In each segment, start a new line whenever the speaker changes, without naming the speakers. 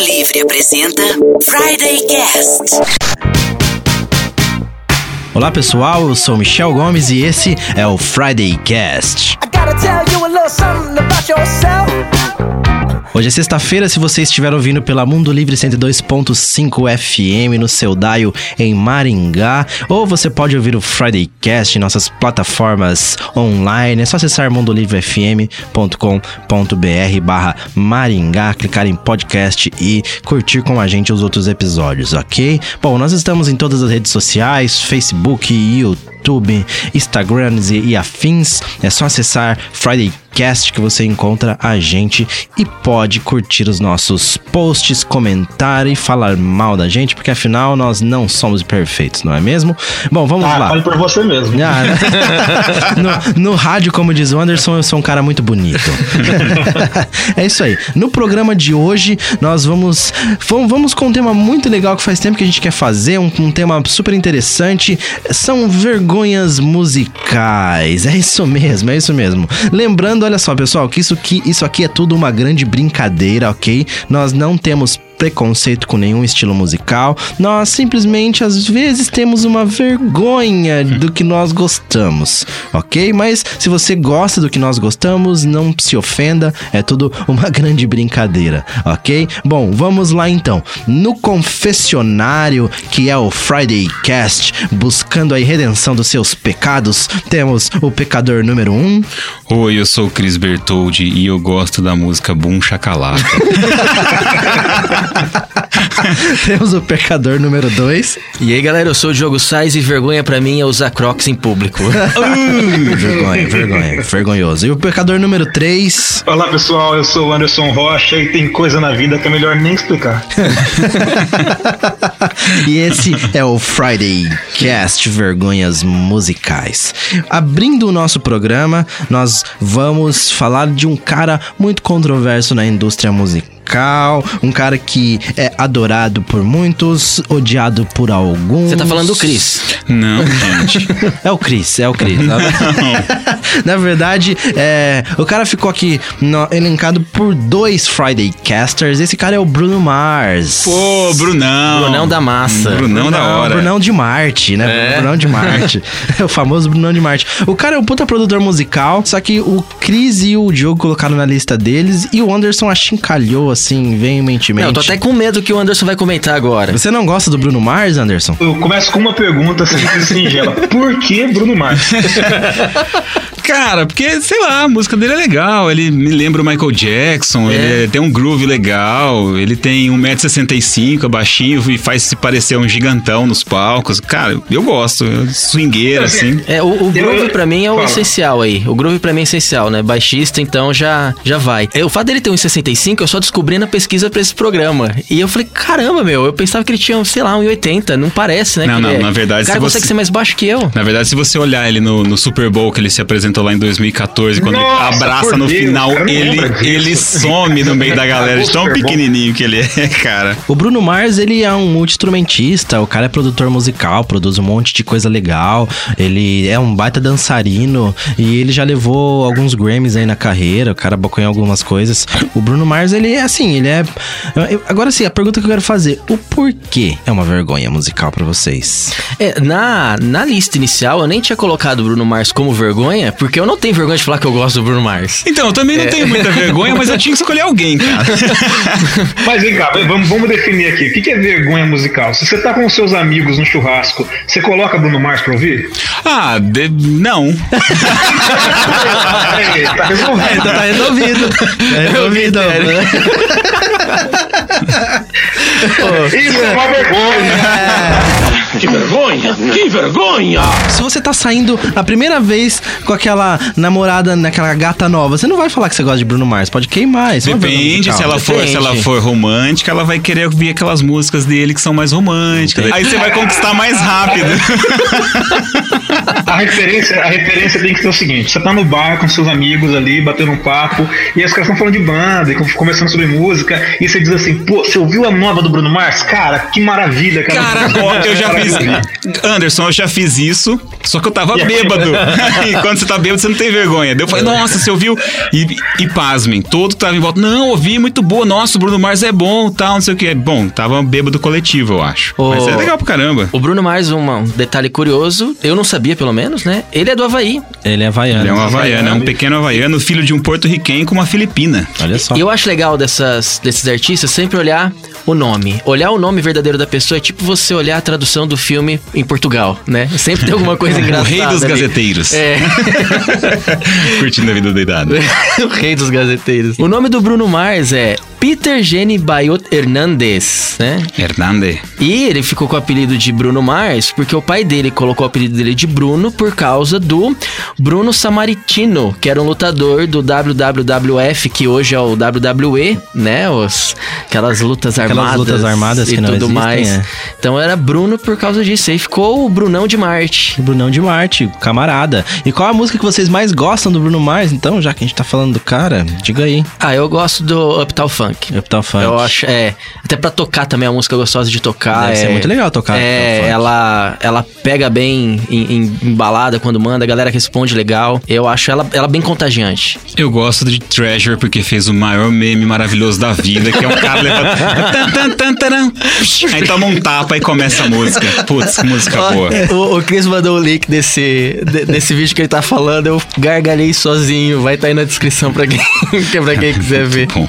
Livre apresenta Friday Cast.
Olá pessoal, eu sou Michel Gomes e esse é o Friday Cast.
I gotta tell you a little something about yourself.
Hoje é sexta-feira, se você estiver ouvindo pela Mundo Livre 102.5 FM no seu dial em Maringá, ou você pode ouvir o Friday Cast em nossas plataformas online, é só acessar mundolivrefm.com.br barra Maringá, clicar em podcast e curtir com a gente os outros episódios, ok? Bom, nós estamos em todas as redes sociais, Facebook, YouTube, Instagram e, afins, é só acessar Friday Cast que você encontra a gente e pode curtir os nossos posts, comentar e falar mal da gente, porque afinal nós não somos perfeitos, não é mesmo? Bom, vamos
Ah,
lá.
fale por você mesmo.
Ah, no, no rádio, como diz o Anderson, eu sou um cara muito bonito. é isso aí. No programa de hoje, nós vamos, vamos, vamos com um tema muito legal que faz tempo que a gente quer fazer, um, um tema super interessante. São vergonhas musicais. É isso mesmo, é isso mesmo. Lembrando, olha só, pessoal, que isso aqui, isso aqui é tudo uma grande brincadeira, ok? Nós não temos preconceito com nenhum estilo musical. Nós simplesmente às vezes temos uma vergonha do que nós gostamos, ok? Mas se você gosta do que nós gostamos, não se ofenda, é tudo uma grande brincadeira, ok? Bom, vamos lá então. No confessionário, que é o Friday Cast, buscando a redenção dos seus pecados, temos o pecador número 1. Um,
Oi, eu sou o Cris Bertoldi e eu gosto da música Boom Chacalaca.
temos o pecador número 2.
E aí, galera, eu sou o Diogo Sais e vergonha pra mim é usar crocs em público.
vergonha, vergonha, vergonhoso. E o pecador número 3.
Olá pessoal, eu sou o Anderson Rocha e tem coisa na vida que é melhor nem explicar.
e esse é o Friday Cast Vergonhas Musicais. Abrindo o nosso programa, nós vamos falar de um cara muito controverso na indústria musical. Um cara que é adorado por muitos, odiado por alguns.
Você tá falando do Cris.
Não, gente.
É o Chris, é o Chris. Na verdade, é, o cara ficou aqui no- elencado por dois Friday Casters. Esse cara é o Bruno Mars.
Pô, Brunão.
Brunão da massa.
Brunão da hora.
Brunão de Marte, né?
É.
Brunão de Marte. é o famoso Brunão de Marte. O cara é um puta produtor musical, só que o Chris e o Diogo colocaram na lista deles e o Anderson achincalhou, assim, veementemente.
Não, eu tô até com medo que o Anderson vai comentar agora.
Você não gosta do Bruno Mars, Anderson?
Eu começo com uma pergunta simples e singela. Por que Bruno Mars?
Cara, porque, sei lá, a música dele é legal. Ele me lembra o Michael Jackson.
É.
Ele tem um groove legal. Ele tem 1,65m, é baixinho e faz se parecer um gigantão nos palcos. Cara, eu gosto. eu- Swingueira, assim.
É, o, o groove pra mim é o
Fala.
essencial aí. O groove pra mim é essencial, né? Baixista, então já, já vai. É, O fato dele ter 1,65 eu só descobri na pesquisa pra esse programa. E eu falei, caramba, meu, eu pensava que ele tinha, sei lá, 1,80. Não parece, né?
Não,
que
não,
é-
na verdade,
O cara
se
consegue
você-
ser mais baixo que eu.
Na verdade, se você olhar ele no, no Super Bowl que ele se apresentou lá em 2014, quando
Nossa,
ele abraça no
Deus,
final, ele, ele some no meio da galera, de tão pequenininho que ele é, cara.
O Bruno Mars, ele é um multi-instrumentista, o cara é produtor musical, produz um monte de coisa legal, ele é um baita dançarino e ele já levou alguns Grammys aí na carreira, o cara bocou em algumas coisas. O Bruno Mars, ele é assim, ele é... Agora sim, a pergunta que eu quero fazer, o porquê é uma vergonha musical pra vocês?
É, na, na lista inicial, eu nem tinha colocado o Bruno Mars como vergonha, porque eu não tenho vergonha de falar que eu gosto do Bruno Mars.
Então, eu também não tenho muita vergonha, mas eu tinha que escolher alguém, cara.
Mas vem cá, vamos, vamos definir aqui. O que é vergonha musical? Se você tá com seus amigos no churrasco, você coloca Bruno Mars pra ouvir?
Ah, de- não.
Tá resolvido.
Então tá resolvido. Tá resolvido.
Isso é uma vergonha.
Que vergonha! Que vergonha!
Se você tá saindo a primeira vez com aquela namorada, naquela gata nova, você não vai falar que você gosta de Bruno Mars, pode queimar. Isso
Depende, se ela, for, se ela for romântica, ela vai querer ouvir aquelas músicas dele que são mais românticas. Aí você vai conquistar mais rápido.
A referência, a referência tem que ser o seguinte: você tá no bar com seus amigos ali, batendo um papo, e aí os caras estão falando de banda, e conversando sobre música, e você diz assim, pô, você ouviu a nova do Bruno Mars? Cara, que maravilha, cara.
Cara, eu já fiz. Anderson, eu já fiz isso, só que eu tava bêbado. e quando você tá bêbado, você não tem vergonha. Daí eu falei, nossa, você ouviu? E, e pasmem, todo que tava em volta. Não, ouvi, muito boa. Nossa, o Bruno Mars é bom, tal, não sei o que. Bom, tava bêbado coletivo, eu acho.
Ô.
Mas é legal pra caramba.
O Bruno Mars, um, um detalhe curioso, eu não sabia pelo menos, né? Ele é do Havaí.
Ele é havaiano.
Ele é um havaiano, é um pequeno havaiano, filho de um porto-riquenho com uma filipina.
Olha só.
E eu acho legal dessas, desses artistas sempre olhar o nome. Olhar o nome verdadeiro da pessoa é tipo você olhar a tradução do filme em Portugal, né? Sempre tem alguma coisa
O
engraçada.
rei dos
ali.
gazeteiros.
É.
Curtindo a vida doidada.
o rei dos gazeteiros. O nome do Bruno Mars é Peter Gene Bayot Hernandez, né?
Hernande.
E ele ficou com o apelido de Bruno Mars porque o pai dele colocou o apelido dele de Bruno por causa do Bruno Samaritino, que era um lutador do WWF, que hoje é o WWE, né? Os, aquelas lutas
Aquelas
armadas.
lutas armadas
e
que não
tudo
existem,
mais.
é.
Então era Bruno por causa disso. Aí ficou o Brunão de Marte.
Brunão de Marte, camarada. E qual a música que vocês mais gostam do Bruno Mars? Então, já que a gente tá falando do cara, diga aí.
Ah, eu gosto do Uptown Funk.
Uptown Funk.
Eu acho, é. Até pra tocar também a música gostosa de tocar.
Deve
é,
ser muito legal tocar
É,
Funk.
ela, ela pega bem em, em- em balada quando manda, a galera responde legal. Eu acho ela, ela bem contagiante.
Eu gosto de Treasure porque fez o maior meme maravilhoso da vida, que é um cara taran. Aí toma um tapa e começa a música. Putz, que música boa.
O, o Chris mandou o link desse, de- desse vídeo que ele tá falando. Eu gargalhei sozinho. Vai estar aí na descrição pra quem, pra quem quiser ver.
Bom,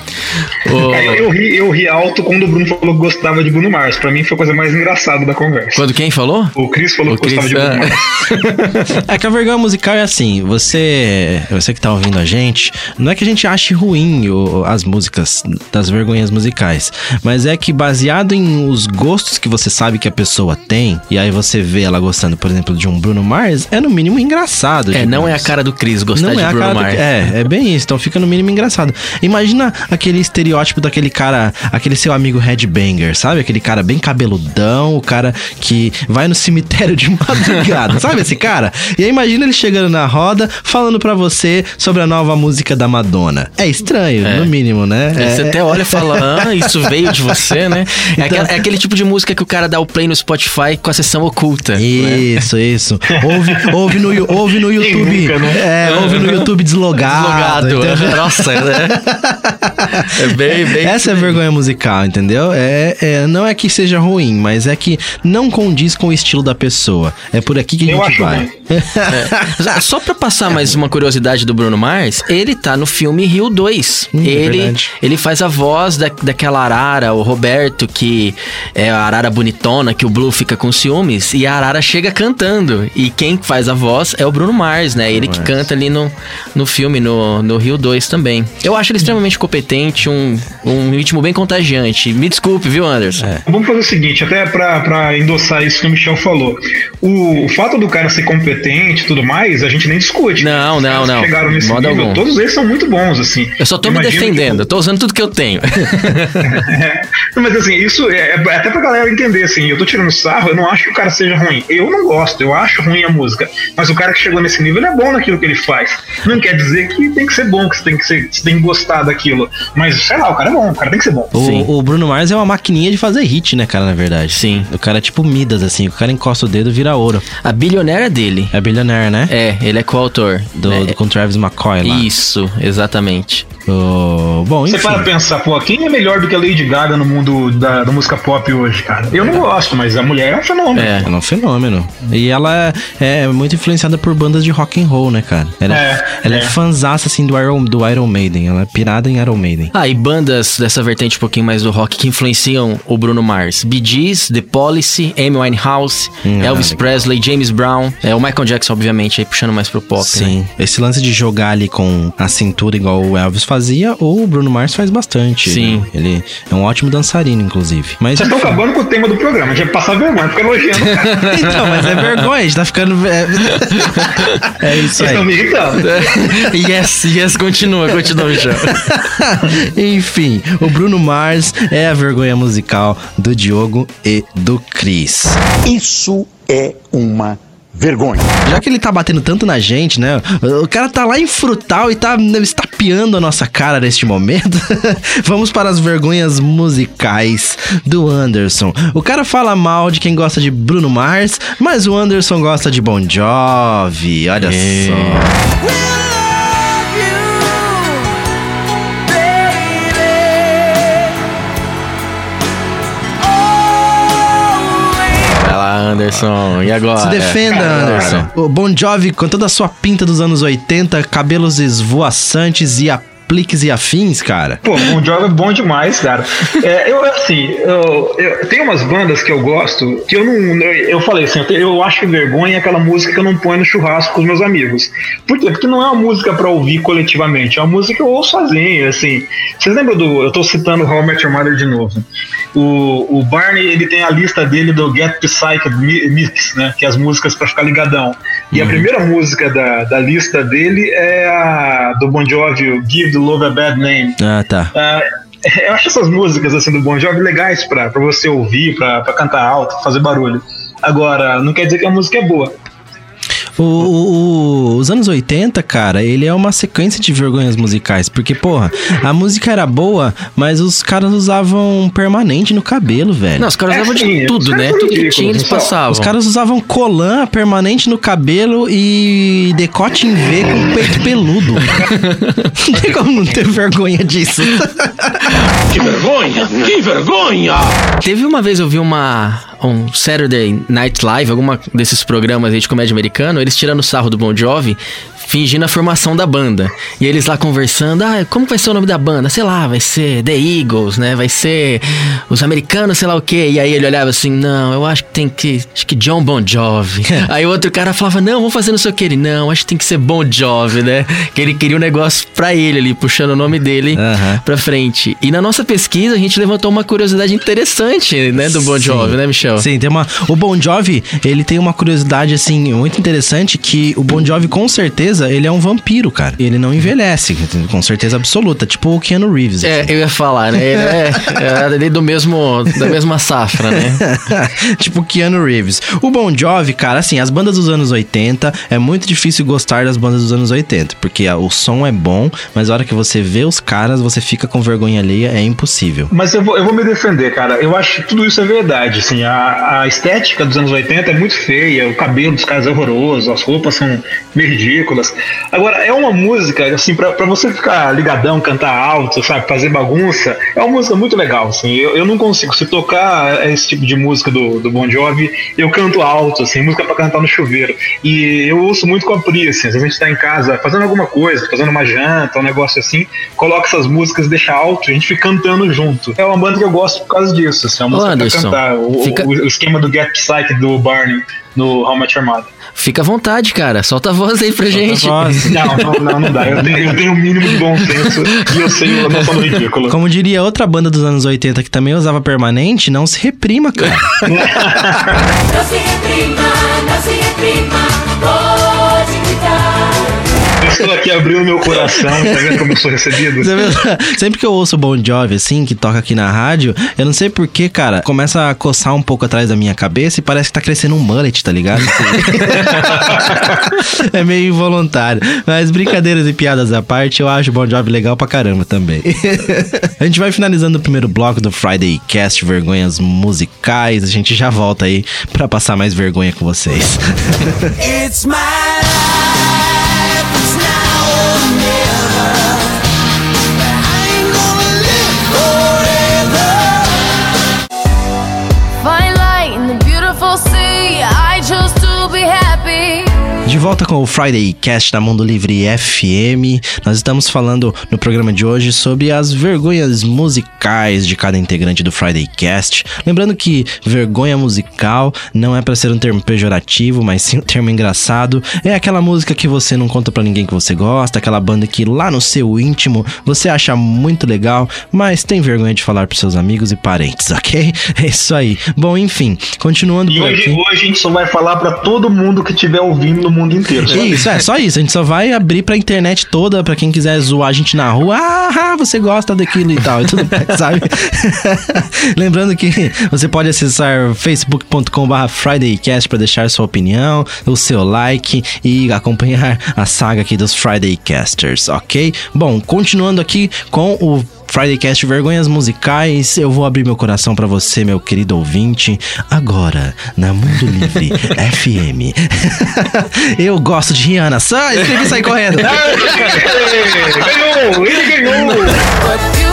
O-
É, eu, ri, eu ri alto quando o Bruno falou que gostava de Bruno Mars. Pra mim foi a coisa mais engraçada da conversa.
quando quem falou?
O Chris falou
O
que gostava
Chris,
de Bruno
ah.
Mars.
É que a vergonha musical é assim, você, você que tá ouvindo a gente, não é que a gente ache ruim o- as músicas das vergonhas musicais, mas é que baseado em os gostos que você sabe que a pessoa tem, e aí você vê ela gostando, por exemplo, de um Bruno Mars, é no mínimo engraçado.
É, não é a cara do Chris gostar
Não
de
é a
Bruno
cara do-
Mars.
É, é bem isso. Então fica no mínimo engraçado. Imagina aquele estereótipo daquele cara, aquele seu amigo headbanger, sabe? Aquele cara bem cabeludão, o cara que vai no cemitério de madrugada, sabe esse cara? E aí imagina ele chegando na roda, falando pra você sobre a nova música da Madonna. É estranho,
É.
no mínimo, né?
Aí Você
É-
até olha e fala, ah, isso veio de você, né? É,
Então-
aquela- é aquele tipo de música que o cara dá o play no Spotify com a sessão oculta. né?
Isso, isso. Ouve, ouve, no, ouve no YouTube.
nunca, né?
É, ouve no YouTube deslogado.
Deslogado.
entendeu?
Nossa, né? É bem, bem.
Essa é a vergonha musical, entendeu? É, é- não é que seja ruim, mas é que não condiz com o estilo da pessoa. É por aqui que a
Eu
gente vai.
É. Só pra passar mais uma curiosidade do Bruno Mars, ele tá no filme Rio 2.
Hum, é
ele,
verdade.
ele faz a voz da, daquela arara, o Roberto, que é a arara bonitona, que o Blue fica com ciúmes, e a arara chega cantando. E quem faz a voz é o Bruno Mars, né? Ele que canta ali no, no filme, no, no Rio 2 também. Eu acho ele extremamente competente, um, um ritmo bem contagiante. Me desculpe, viu, Anderson?
É.
Vamos fazer o seguinte, até pra, pra endossar isso que o Michel falou. O, o fato do cara ser competente e tudo mais, a gente nem discute.
Não,
Os
não,
que
não.
Chegaram nesse
Modo
nível,
algum.
todos eles são muito bons, assim.
Eu só tô me
Imagino,
defendendo, eu
tipo,
tô usando tudo que eu tenho.
É. Mas assim, isso é, é até pra galera entender, assim, eu tô tirando sarro, eu não acho que o cara seja ruim. Eu não gosto, eu acho ruim a música. Mas o cara que chegou nesse nível, ele é bom naquilo que ele faz. Não quer dizer que tem que ser bom, que você tem que, ser, você tem que gostar daquilo. Mas, sei lá, o cara é bom, o cara tem que ser bom.
O, o Bruno Mars é uma maquininha de fazer hit, né, cara, na verdade.
Sim.
O cara é tipo Midas, assim. O cara encosta o dedo vira ouro.
A bilionária dele.
É bilionaire, né?
É, ele é coautor.
Do,
né?
do- com Travis McCoy lá.
Isso, exatamente.
O- bom,
Você para pensar, pô, quem é melhor do que a Lady Gaga no mundo da, da música pop hoje, cara? Eu não gosto, mas a mulher é um fenômeno.
É.
Ela é um fenômeno. E ela é, é muito influenciada por bandas de rock and roll, né, cara? Ela é, ela é,
é.
fanzaça, assim, do Iron, do Iron Maiden. Ela é pirada em Iron Maiden.
Ah, e bandas dessa vertente um pouquinho mais do rock que influenciam o Bruno Mars. Bee Gees, The Policy, Amy Winehouse,
Hum,
Elvis
legal.
Presley, James Brown, é, o Michael Jackson, obviamente, aí puxando mais pro pop, né?
Sim. Esse lance de jogar ali com a cintura igual o Elvis fazia, o Bruno Mars faz bastante.
Sim.
né? Ele é um ótimo dançarino, inclusive. Mas
Vocês estão acabando com o tema do programa, a gente vai passar vergonha, fica elogiando o cara.
então, mas é vergonha, a gente tá ficando. É, é isso
Vocês
aí.
estão me irritando.
yes, yes, continua, continua, Michel.
Enfim, o Bruno Mars é a vergonha musical do Diogo e do Cris.
Isso é uma vergonha.
Já que ele tá batendo tanto na gente, né? O cara tá lá em frutal e tá estapeando a nossa cara neste momento. Vamos para as vergonhas musicais do Anderson. O cara fala mal de quem gosta de Bruno Mars, mas o Anderson gosta de Bon Jovi. Olha só.
Lá, Anderson. E agora?
Se defenda, Anderson. O Bon Jovi, com toda a sua pinta dos anos 80, cabelos esvoaçantes e apliques e afins, cara.
Pô, Bon Jovi é bom demais, cara. É, eu, assim, eu, eu, tem umas bandas que eu gosto que eu não. Eu, eu falei assim, eu, acho vergonha aquela música que eu não ponho no churrasco com os meus amigos. Por quê? Porque não é uma música pra ouvir coletivamente, é uma música que eu ouço sozinho, assim. Vocês lembram do. Eu tô citando How I Met Your Mother de novo. O, o Barney, ele tem a lista dele do Get Psyched Mi- Mix, né? Que é as músicas pra ficar ligadão. E a primeira música da, da lista dele é a do Bon Jovi, Give the Love a Bad Name.
Ah, tá.
Ah, eu acho essas músicas assim do Bon Jovi legais pra, pra você ouvir, pra, pra cantar alto, fazer barulho. Agora, não quer dizer que a música é boa.
O, o- os anos 80, cara, ele é uma sequência de vergonhas musicais. Porque, porra, a música era boa, mas os caras usavam permanente no cabelo, velho.
Não, os caras
É,
usavam de tudo,
os caras
né?
são
Tudo que tinha eles passavam.
Os caras usavam colã permanente no cabelo e decote em V com peito peludo. não tem como não ter vergonha disso.
Que vergonha! Que vergonha!
Teve uma vez eu vi uma um Saturday Night Live, alguma desses programas aí de comédia americano, eles tirando sarro do Bon Jovi, fingindo a formação da banda. E eles lá conversando, ah, como vai ser o nome da banda? Sei lá, vai ser The Eagles, né? Vai ser os americanos, sei lá o quê. E aí ele olhava assim, não, eu acho que tem que, acho que John Bon Jovi. aí o outro cara falava, não, vamos fazer não sei o que. Ele, não, acho que tem que ser Bon Jovi, né? Que ele queria um negócio pra ele ali, puxando o nome dele
Aham.
pra frente. E na nossa pesquisa a gente levantou uma curiosidade interessante, né, do Bon Jovi,
Sim.
né, Michel?
Sim, tem uma. O Bon Jovi, ele tem uma curiosidade, assim, muito interessante: que o Bon Jovi, com certeza, ele é um vampiro, cara. Ele não envelhece, com certeza absoluta. Tipo o Keanu Reeves.
É,
assim.
eu ia falar, né? Ele é, é ele do mesmo, da mesma safra, né?
tipo Keanu Reeves. O Bon Jovi, cara, assim, as bandas dos anos 80, é muito difícil gostar das bandas dos anos 80, porque o som é bom, mas a hora que você vê os caras, você fica com vergonha alheia, é impossível.
Mas eu vou, eu vou me defender, cara. Eu acho que tudo isso é verdade. Assim, a, a estética dos anos 80 é muito feia, o cabelo dos caras é horroroso, as roupas são meio ridículas. Agora, é uma música, assim, pra, pra você ficar ligadão, cantar alto, sabe, fazer bagunça, é uma música muito legal. Assim. Eu, eu não consigo. Se tocar esse tipo de música do, do Bon Jovi, eu canto alto, assim, música pra cantar no chuveiro. E eu ouço muito com a Pri, assim, às vezes a gente tá em casa fazendo alguma coisa, fazendo uma janta, um negócio assim, coloca essas músicas, deixa alto a gente fica cantando junto. É uma banda que eu gosto por causa disso, assim, é uma
Ô,
música
Anderson,
pra cantar. O,
fica-
o- esquema do Get Psyche do Barney no How Much Mother.
Fica à vontade, cara. Solta a voz aí pra gente.
Não, não, não, não dá. Eu tenho, eu tenho o mínimo de bom senso e eu sei a noção do ridículo.
Como diria outra banda dos anos 80 que também usava permanente, não se reprima, cara.
Não se reprima, não se
Aqui abrindo meu coração, tá vendo como eu sou recebido?
Sempre que eu ouço Bon Jovi, assim, que toca aqui na rádio, eu não sei porquê, cara, começa a coçar um pouco atrás da minha cabeça e parece que tá crescendo um mullet, tá ligado? é meio involuntário. Mas brincadeiras e piadas à parte, eu acho Bon Jovi legal pra caramba também. a gente vai finalizando o primeiro bloco do Friday Cast, vergonhas musicais. A gente já volta aí pra passar mais vergonha com vocês.
It's my life,
De volta com o Friday Cast da Mundo Livre FM. Nós estamos falando no programa de hoje sobre as vergonhas musicais de cada integrante do Friday Cast. Lembrando que vergonha musical não é para ser um termo pejorativo, mas sim um termo engraçado. É aquela música que você não conta pra ninguém que você gosta, aquela banda que lá no seu íntimo você acha muito legal, mas tem vergonha de falar pros seus amigos e parentes, ok? É isso aí. Bom, enfim, continuando
E
por
hoje,
aqui.
hoje a gente só vai falar pra todo mundo que estiver ouvindo no mundo mundo inteiro.
Isso, é só isso. A gente só vai abrir pra internet toda, pra quem quiser zoar a gente na rua. Ah, você gosta daquilo e tal, e tudo mais, sabe? Lembrando que você pode acessar facebook.com.br FridayCast pra deixar sua opinião, o seu like e acompanhar a saga aqui dos Friday Casters, ok? Bom, continuando aqui com o Friday Cast Vergonhas Musicais, eu vou abrir meu coração pra você, meu querido ouvinte, agora na Mundo Livre FM. eu gosto de Rihanna, só escrevi e sair correndo.
ganhou! Ele ganhou!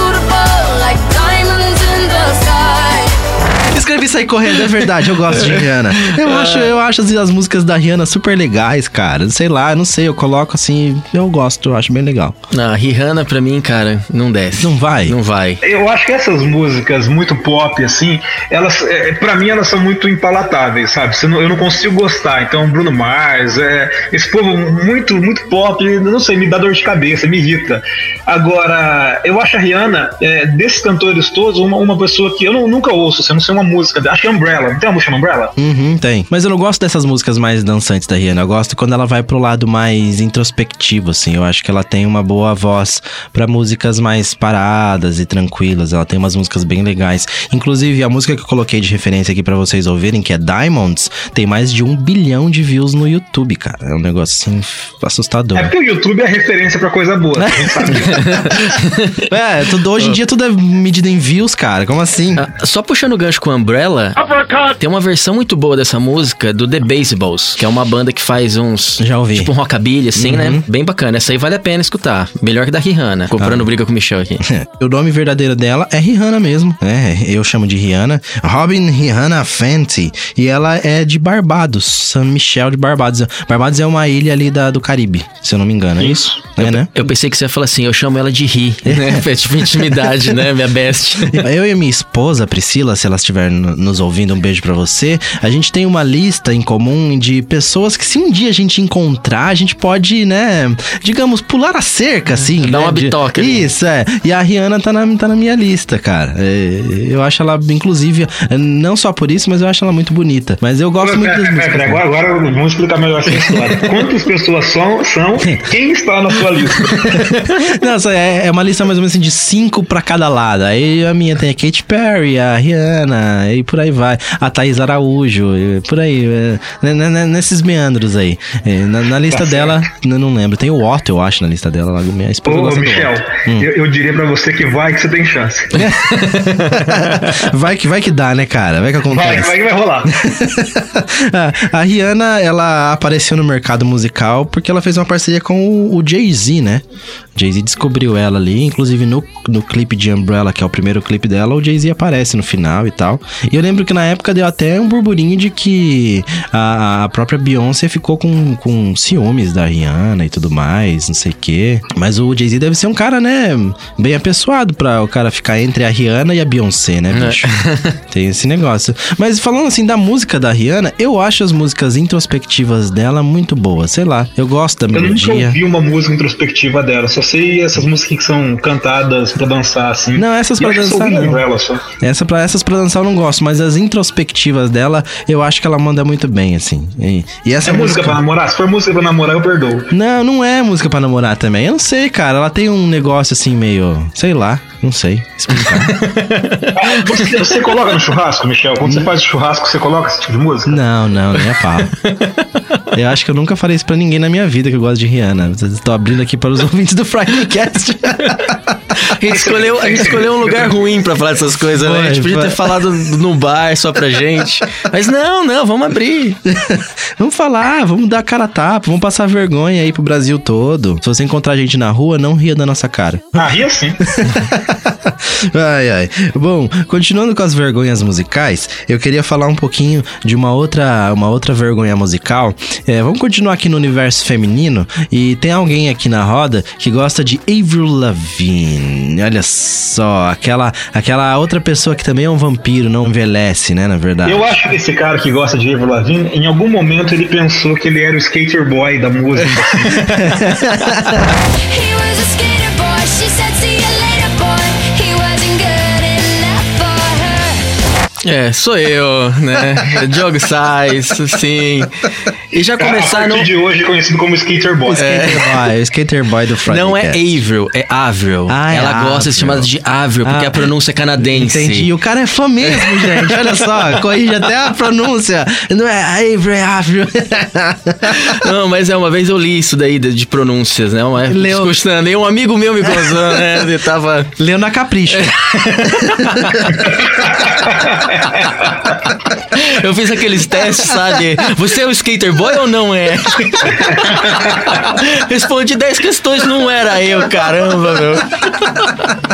Escrevi e sair correndo, é verdade, eu gosto de Rihanna. Eu acho, eu acho as, as músicas da Rihanna super legais, cara. Sei lá, não sei, eu coloco assim, eu gosto, eu acho bem legal.
Ah, Rihanna pra mim, cara, não desce.
Não vai?
Não vai.
Eu acho que essas músicas muito pop, assim, elas, é, pra mim, elas são muito impalatáveis, sabe? Eu não consigo gostar. Então, Bruno Mars, é, esse povo muito, muito pop, não sei, me dá dor de cabeça, me irrita. Agora, eu acho a Rihanna, é, desses cantores todos, uma, uma pessoa que eu não- nunca ouço, assim, eu não sei uma música. Acho que é Umbrella. Não tem uma música Umbrella?
Uhum, tem. Mas eu não gosto dessas músicas mais dançantes da Rihanna. Eu gosto quando ela vai pro lado mais introspectivo, assim. Eu acho que ela tem uma boa voz pra músicas mais paradas e tranquilas. Ela tem umas músicas bem legais. Inclusive, a música que eu coloquei de referência aqui pra vocês ouvirem, que é Diamonds, tem mais de um bilhão de views no YouTube, cara. É um negócio assim assustador.
É porque o YouTube é referência pra coisa boa, a sabe.
É, tudo, hoje em dia tudo é medido em views, cara. Como assim?
Ah, Só puxando o gancho com Umbrella, tem uma versão muito boa dessa música do The Baseballs, que é uma banda que faz uns.
Já ouvi.
Tipo um rockabilly, assim, né? Bem bacana. Essa aí vale a pena escutar. Melhor que da Rihanna. Comprando briga com o Michel aqui.
o nome verdadeiro dela é Rihanna mesmo. É, eu chamo de Rihanna. Robin Rihanna Fenty. E ela é de Barbados, San Michel de Barbados. Barbados é uma ilha ali da, do Caribe, se eu não me engano. É isso? É, né?
Eu pensei que você ia falar assim, eu chamo ela de Ri, né? É tipo intimidade, né? Minha best.
Eu e minha esposa, Priscila, se ela estiver no- nos ouvindo, um beijo pra você. A gente tem uma lista em comum de pessoas que, se um dia a gente encontrar, a gente pode, né, digamos, pular a cerca, assim.
Dar
né,
uma bitoca.
Isso, é. E a Rihanna tá na, tá na minha lista, cara. É, eu acho ela, inclusive, não só por isso, mas eu acho ela muito bonita. Mas eu gosto muito das músicas. dela.
agora, agora vamos explicar melhor essa história. Quantas pessoas são, são quem está na sua lista?
Não, só é, é uma lista mais ou menos assim de cinco pra cada lado. Aí a minha tem a Katy Perry, a Rihanna, e por aí vai. A Thaís Araújo, por aí. é, né, né, né, nesses meandros aí. É, Na, na lista
Tá
dela, não lembro. Tem o Otto, eu acho, na lista dela. lá, Minha esposa
Ô, Michel.
Hum.
eu, eu diria pra você que vai que você tem chance.
vai, que, vai que dá, né, cara? Vai que acontece.
Vai, vai que vai rolar.
a Rihanna, ela apareceu no mercado musical porque ela fez uma parceria com o, o Jay-Z, né? Jay-Z descobriu ela ali, inclusive no, no clipe de Umbrella, que é o primeiro clipe dela, o Jay-Z aparece no final e tal. E eu lembro que na época deu até um burburinho de que a, a própria Beyoncé ficou com, com ciúmes da Rihanna e tudo mais, não sei o quê. Mas o Jay-Z deve ser um cara, né, bem apessoado pra o cara ficar entre a Rihanna e a Beyoncé, né, bicho? Tem esse negócio. Mas falando assim da música da Rihanna, eu acho as músicas introspectivas dela muito boas. Sei lá, eu gosto da
Eu nunca
melodia.
ouvi uma música introspectiva dela, só sei essas músicas que são cantadas pra dançar, assim.
Não, essas
E eu
pra dançar não.
Umbrella só.
Essa pra, essas pra dançar eu não gosto, mas as introspectivas dela, eu acho que ela manda muito bem, assim. E, e essa
É música pra namorar? Se for música pra namorar, eu perdoo.
Não, não é música pra namorar também. Eu não sei, cara. Ela tem um negócio assim meio. Sei lá, não sei explicar.
Você, você coloca no churrasco, Michel? Quando você faz churrasco, você coloca esse tipo de música?
não, não, nem a pau. Eu acho que eu nunca falei isso pra ninguém na minha vida que eu gosto de Rihanna. Estou abrindo aqui para os ouvintes do Friday Cast.
A gente escolheu, a gente escolheu um lugar ruim pra falar dessas coisas, né? A gente podia ter falado no bar só pra gente. Mas não, não, vamos abrir.
vamos falar, vamos dar a cara a tapa, vamos passar vergonha aí pro Brasil todo. Se você encontrar a gente na rua, não ria da nossa cara.
Ah, ria sim.
Ai, ai. Bom, continuando com as vergonhas musicais, eu queria falar um pouquinho de uma outra, uma outra vergonha musical. É, vamos continuar aqui no universo feminino e tem alguém aqui na roda que gosta de Avril Lavigne. Olha só, aquela, aquela outra pessoa que também é um vampiro, não envelhece, né, na verdade.
Eu acho que esse cara que gosta de Avril Lavigne, em algum momento ele pensou que ele era o skater boy da música.
He was a skater boy. She said,
É, sou eu, né? Diogo Sais, sim. E já
A
começar no.
de hoje conhecido como Skater Boy.
Skater Boy, o Skater Boy do Friday
Não é. Avril, é Avril.
Ah, é
Ela gosta de
Avril.
ser chamada de Avril, porque
Ah,
a pronúncia é canadense.
Entendi. O cara é fã mesmo, gente. Olha só, corrige até a pronúncia. Não é Avery, é Avril.
Não, mas é uma vez eu li isso daí de, de pronúncias, né? Uma,
Leu.
discutindo, e um amigo meu me contou, né? Ele tava.
Leu na Capricho.
Eu fiz aqueles testes, sabe? Você é um skater boy ou não é? Respondi 10 questões, não era eu, caramba, meu.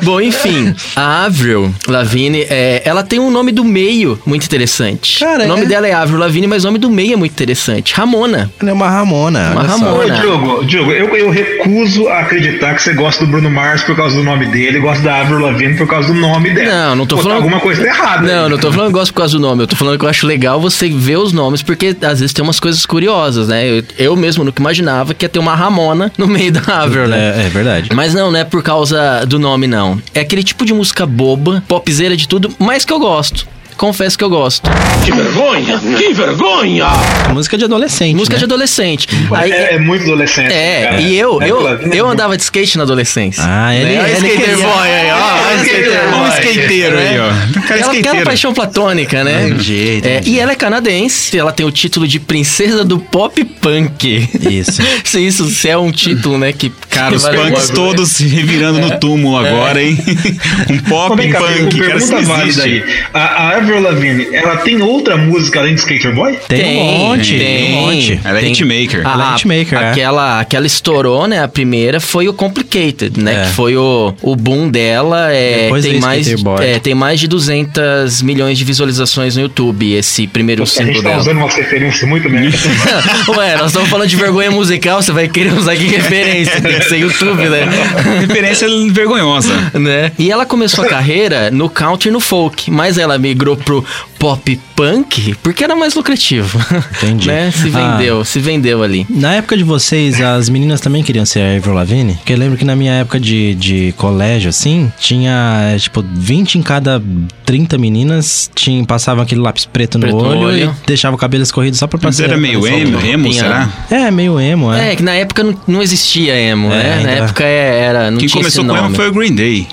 Bom, enfim, a Avril Lavigne, é, ela tem um nome do meio muito interessante.
Cara,
o nome
é?
dela é Avril Lavigne, mas o nome do meio é muito interessante. Ramona.
Ela é uma Ramona.
Uma. Ramona.
Ô. Diogo, Diogo eu, eu recuso a acreditar que você gosta do Bruno Mars por causa do nome dele e gosta da Avril Lavigne por causa do nome dela.
Não, não tô
Pô, tá
falando-
Alguma coisa tá errada.
Não,
aí.
não tô falando que eu gosto por causa do nome. Eu tô falando que eu acho legal você ver os nomes, porque às vezes tem umas coisas curiosas, né? Eu, eu mesmo nunca imaginava que ia ter uma Ramona no meio da Avril, né?
É, é verdade.
Mas não, não é por causa do nome, não. É aquele tipo de música boba, popzeira de tudo, mas que eu gosto. Confesso que eu gosto.
Que vergonha! Que vergonha!
Música de adolescente.
Música
né?
de adolescente. Aí-
É, é muito adolescente.
é,
cara.
e eu,
É,
eu,
claro, né?
eu andava de skate na adolescência.
Ah, ele-
Né? Olha o
ele
skater
queria-
boy aí, ó. skater boy.
Um skateiro aí, ó. Um cara
Aquela, aquela
skateiro.
paixão platônica, né?
Entendi,
É,
entendi.
e ela é canadense, ela tem o título de princesa do pop punk.
Isso.
se isso se é um título, né? Que
Cara,
que
os
vale
punks todos se revirando no túmulo agora, hein? um pop, um punk, cara, isso
pergunta válida
existe.
aí. A, a Avril Lavigne, ela tem outra música além de Skater Boy?
Tem, um monte, tem, um monte.
Ela é
Tem-
hitmaker.
Ah,
Ela é hitmaker, é.
aquela, aquela estourou, né? A primeira foi o Complicated, né?
É.
Que foi o, o boom dela. É,
Depois
tem, mais,
Skater Boy.
é, tem mais de 200 milhões de visualizações no YouTube, esse primeiro
A
single
gente tá
dela.
usando umas referências muito merda.
Ué, nós estamos falando de vergonha musical, você vai querer usar que referência? Tem que ser YouTube, né?
Referência vergonhosa.
né? E ela começou a carreira no country e no folk, mas ela migrou pro pop punk porque era mais lucrativo.
Entendi.
né? Se
Ah.
vendeu, se vendeu ali.
Na época de vocês, as meninas também queriam ser a Avril Lavigne? Porque eu lembro que na minha época de, de colégio, assim, tinha, é, tipo, 20 em cada 30 meninas tinha, passavam aquele lápis preto no
Preto no
olho,
olho.
e deixava o cabelo escorrido só pra
Mas
passar.
era meio emo, emo será?
É, meio emo, é.
É, que na época não, não existia emo,
É,
né? Na
então.
época é- era. Não
Quem
tinha
começou
esse
com emo foi o Green Day.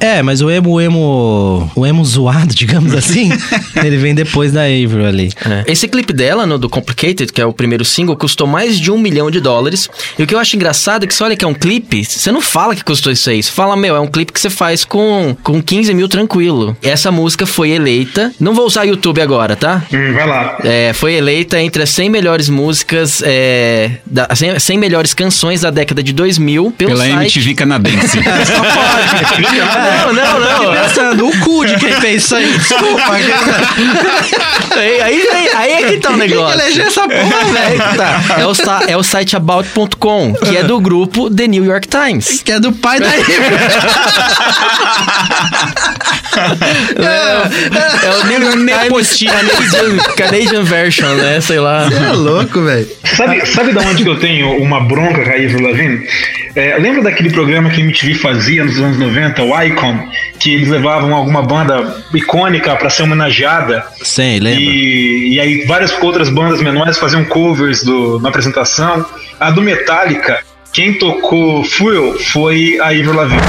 É.
É, mas o emo, o emo, o emo zoado, digamos assim, ele vem depois da Avril ali.
É. Esse clipe dela, no do Complicated, que é o primeiro single, custou mais de um milhão de dólares. E o que eu acho engraçado é que você olha que é um clipe, você não fala que custou isso aí. Você fala, meu, é um clipe que você faz com, com 15 mil tranquilo. Essa música foi eleita. Não vou usar YouTube agora, tá?
Hum, vai lá.
É, foi eleita entre as 100 melhores músicas, é, da, 100, 100 melhores canções da década de 2000 pelo
Pela
site.
MTV canadense.
Não, não, não.
Pensando, o cu de quem fez isso aí, desculpa.
Aí, aí, aí, é que tá o negócio.
elegeu essa porra,
Aí que tá. É o, é o site about.com, que é do grupo The New York Times.
que é do pai da Avril.
É o New York Times Canadian, Canadian version, né? Sei lá.
é louco, velho.
Sabe, sabe da onde que eu tenho uma bronca com a Avril Lavigne? É, lembra daquele programa que a MTV fazia nos anos 90, o Icon, que eles levavam alguma banda icônica pra ser homenageada?
Sei, lembra?
E, e aí várias outras bandas menores faziam covers do, na apresentação. A do Metallica, quem tocou Fuel foi a Avril Lavigne.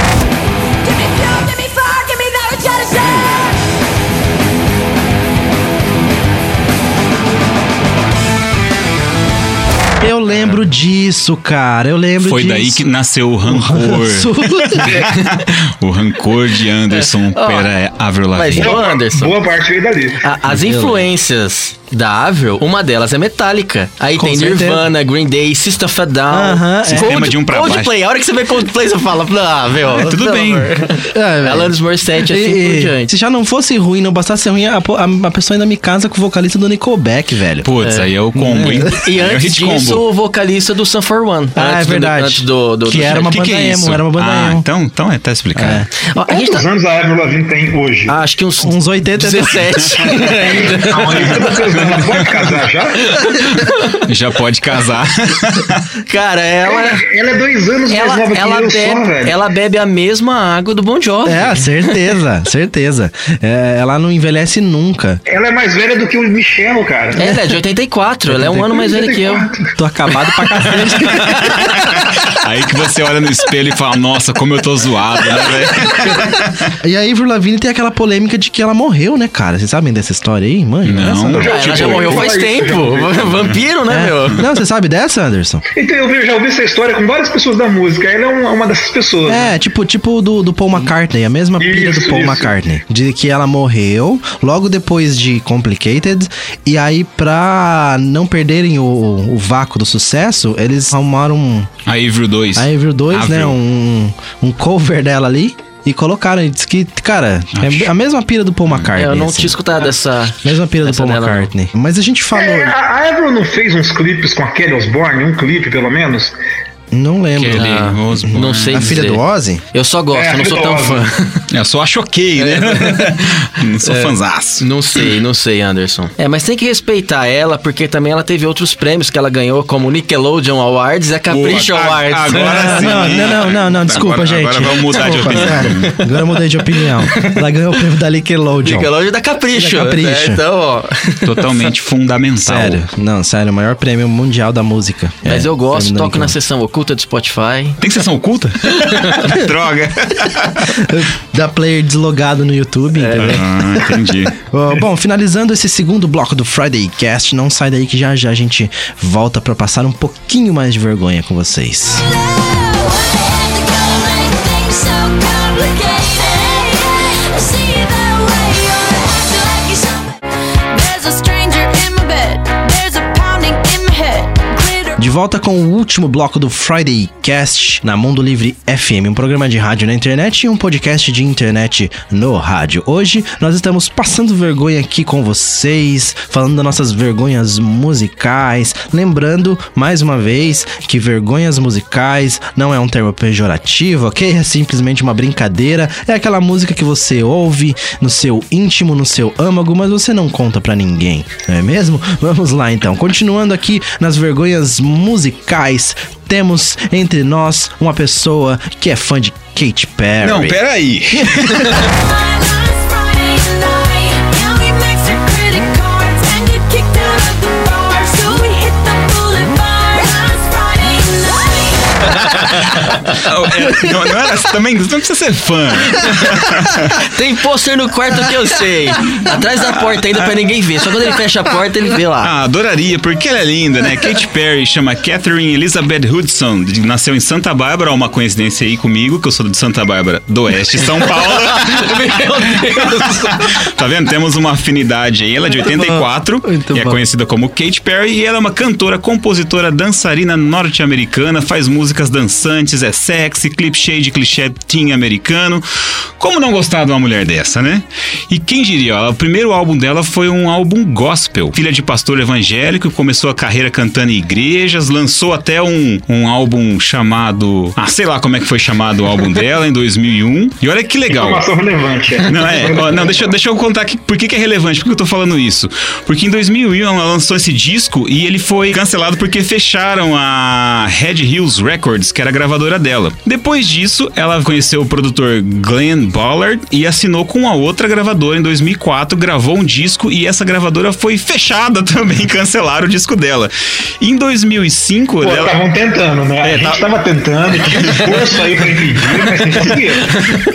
Lembro disso, cara. Eu lembro
Foi
disso.
daí que nasceu o rancor. o rancor de Anderson
Ó,
pela Avril
mas
Lavigne.
Ô, Anderson.
Boa parte veio dali.
A- as influências da Avril, uma delas é Metallica. Aí
Com
tem
certeza.
Nirvana, Green Day, System of a Down.
Aham, é.
Sistema de um pra
Coldplay. A hora que você vê Coldplay, você fala, ah, meu.
É, tudo bem.
É.
Alanis Morissette, assim
E-
por diante.
Se já não fosse ruim, não bastasse ser ruim, a, a- a pessoa ainda me casa com o vocalista do Nickelback, velho.
Putz, aí é o combo, hein?
E
é
antes disso,
combo.
o vocalista do Sun For One.
Ah,
antes
é
do-
verdade.
antes do, do,
Que
do
era uma
que, que é
emo,
isso?
era uma banda
ah,
emo.
então, então é, tá explicado.
Ó, a gente
Quantos
tá,
anos a Avril Lavigne tem hoje?
ah, acho que uns,
Uns 80
17 ainda.
Não, aí Ela pode casar já?
Já pode casar.
Cara, ela.
Ela é dois anos mais
Ela,
nova que
ela,
eu só,
bebe,
velho.
ela bebe a mesma água do Bon Jovi.
É, certeza, certeza. É, ela não envelhece nunca.
Ela é mais velha do que o Michel, cara.
Ela é de 84, ela é um ano mais velha que eu.
Tô acabado pra cacete.
Aí que você olha no espelho e fala, nossa, como eu tô zoado, né, velho?
e a Avril Lavigne tem aquela polêmica de que ela morreu, né, cara? Vocês sabem dessa história aí, manja?
Não.
Ah, ela já morreu
eu
faz tempo. Vampiro, né,
É.
meu?
Não, você sabe dessa, Anderson?
Então eu já ouvi essa história com várias pessoas da música. Ela é uma, uma dessas pessoas.
É, tipo, tipo do, do Paul McCartney, a mesma pilha do Paul
isso.
McCartney. De que ela morreu logo depois de Complicated. E aí, pra não perderem o, o vácuo do sucesso, eles arrumaram um-
A Avril 2.
a Avril 2, né? Um, um cover dela ali. E colocaram, e diz que, cara, é a mesma pira do Paul McCartney.
Eu não
assim.
tinha escutado dessa.
Mesma pira do
essa
Paul
dela, não.
McCartney. Mas a gente falou.
É, a a Avril não fez uns clipes com a Kelly Osbourne? Um clipe, pelo menos?
Não lembro.
Kelly
Ah,
Osbourne.
não sei
A filha
dizer.
do Ozzy?
Eu só gosto,
É,
eu não sou tão
filha
fã.
Eu só acho ok, né? não sou fãzaço.
Não sei, não sei, Anderson. É, mas tem que respeitar ela, porque também ela teve outros prêmios que ela ganhou, como Nickelodion Awards e a Capricho
Boa,
Awards.
agora sim.
não, não, não, não, não, desculpa,
Agora-
gente.
agora vamos mudar de
Desculpa,
opinião.
sério. Agora eu mudei de opinião. Ela ganhou o prêmio da Nickelodeon.
Nickelodion da Capricho.
Da Capricho.
né? Então, ó.
Totalmente fundamental.
Sério, não, sério, o maior prêmio mundial da música.
Mas
É,
eu gosto, toco na
Nickelodeon.
sessão oculta do Spotify.
Tem sessão oculta? Droga.
Da player deslogado no YouTube, entendeu?
Ah, entendi.
Bom, finalizando esse segundo bloco do Friday Cast, não sai daí que já já a gente volta pra passar um pouquinho mais de vergonha com vocês.
There's
De volta com o último bloco do Friday Cast na Mundo Livre FM, um programa de rádio na internet e um podcast de internet no rádio. Hoje nós estamos passando vergonha aqui com vocês, falando das nossas vergonhas musicais. Lembrando, mais uma vez, que vergonhas musicais não é um termo pejorativo, ok? É simplesmente uma brincadeira. É aquela música que você ouve no seu íntimo, no seu âmago, mas você não conta pra ninguém, não é mesmo? Vamos lá então. Continuando aqui nas vergonhas musicais, temos entre nós uma pessoa que é fã de Katy Perry.
Não, peraí. Não, é- não, não era também, não precisa ser fã.
Tem pôster no quarto que eu sei. Atrás da porta ainda pra ninguém ver. Só quando ele fecha a porta, ele vê lá.
Ah, adoraria, porque ela é linda, né? Katy Perry chama Catherine Elizabeth Hudson, nasceu em Santa Bárbara, uma coincidência aí comigo, que eu sou de Santa Bárbara do Oeste, São Paulo. tá vendo? Temos uma afinidade aí. Ela é de 84
Muito
e é
bom.
conhecida como Katy Perry e ela é uma cantora, compositora, dançarina norte-americana, faz músicas dançantes, é sexy, clip cheio de clichê teen americano. Como não gostar de uma mulher dessa, né? E quem diria, o primeiro álbum dela foi um álbum gospel. Filha de pastor evangélico, começou a carreira cantando em igrejas, lançou até um, um álbum chamado. Ah, sei lá como é que foi chamado o álbum dela, em 2001. E olha que legal.
Informação relevante. é.
Não, é. ó, não, deixa, eu- deixa eu contar aqui por que, que é relevante, por que eu tô falando isso. Porque em 2001 ela lançou esse disco e ele foi cancelado porque fecharam a Red Hills Records, que era a gravadora dela. Depois disso, ela conheceu o produtor Glenn Ballard e assinou com uma outra gravadora em 2004, gravou um disco e essa gravadora foi fechada também, cancelaram o disco dela. Em 2005,
Pô,
ela...
estavam tentando, né?
É,
a gente
tá-
tava tentando, tinha esforço aí pra impedir, mas não conseguia.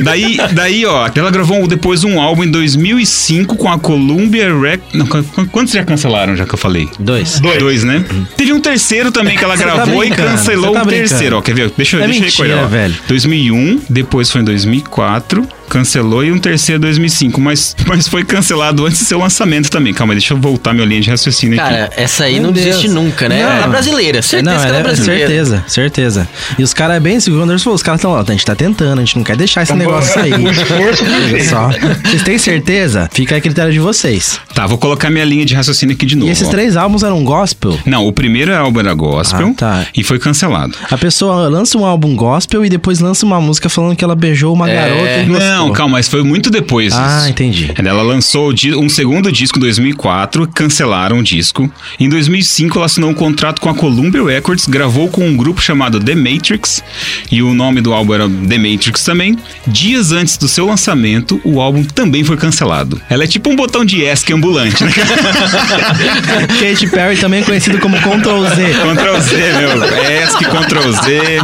Daí, daí, ó, ela gravou depois um álbum em 2005 com a Columbia Rec... Não, qu- qu- quantos já cancelaram, já que eu falei?
Dois.
Dois, né? Teve um terceiro também que ela
tá
gravou e
brincando,
cancelou
tá
o terceiro. Ó, quer ver? Deixa, eu
É
eu
mentira,
ó.
velho.
2001, depois foi em 2004, cancelou e um terceiro em 2005. Mas, mas foi cancelado antes do seu lançamento também. Calma, aí, deixa eu voltar minha linha de raciocínio aqui.
Cara, essa aí
Meu
não
Deus.
desiste nunca, né?
Não.
Ela é brasileira, certeza
não,
que ela é
é
brasileira.
certeza, certeza. E os caras é bem segundo o Anderson falou, os caras estão lá, a gente tá tentando, a gente não quer deixar esse negócio sair.
O esforço foi
Olha
feito.
só. Vocês têm certeza? Fica a critério de vocês.
Tá, vou colocar minha linha de raciocínio aqui de novo.
E esses
ó.
três álbuns eram gospel?
Não, o primeiro álbum era gospel
Ah, tá.
e foi cancelado.
A pessoa lança um álbum gospel e depois lança uma música falando que ela beijou uma
É.
garota e
Não, Não, calma, mas foi muito depois
Ah,
disso.
entendi.
Ela lançou um segundo disco em 2004, cancelaram o disco. Em 2005, ela assinou um contrato com a Columbia Records, gravou com um grupo chamado The Matrix, e o nome do álbum era The Matrix também. Dias antes do seu lançamento, o álbum também foi cancelado. Ela é tipo um botão de ESC ambulante, né?
Katy Perry também é conhecido como Ctrl Z.
Ctrl Z, meu. ESC, Ctrl Z.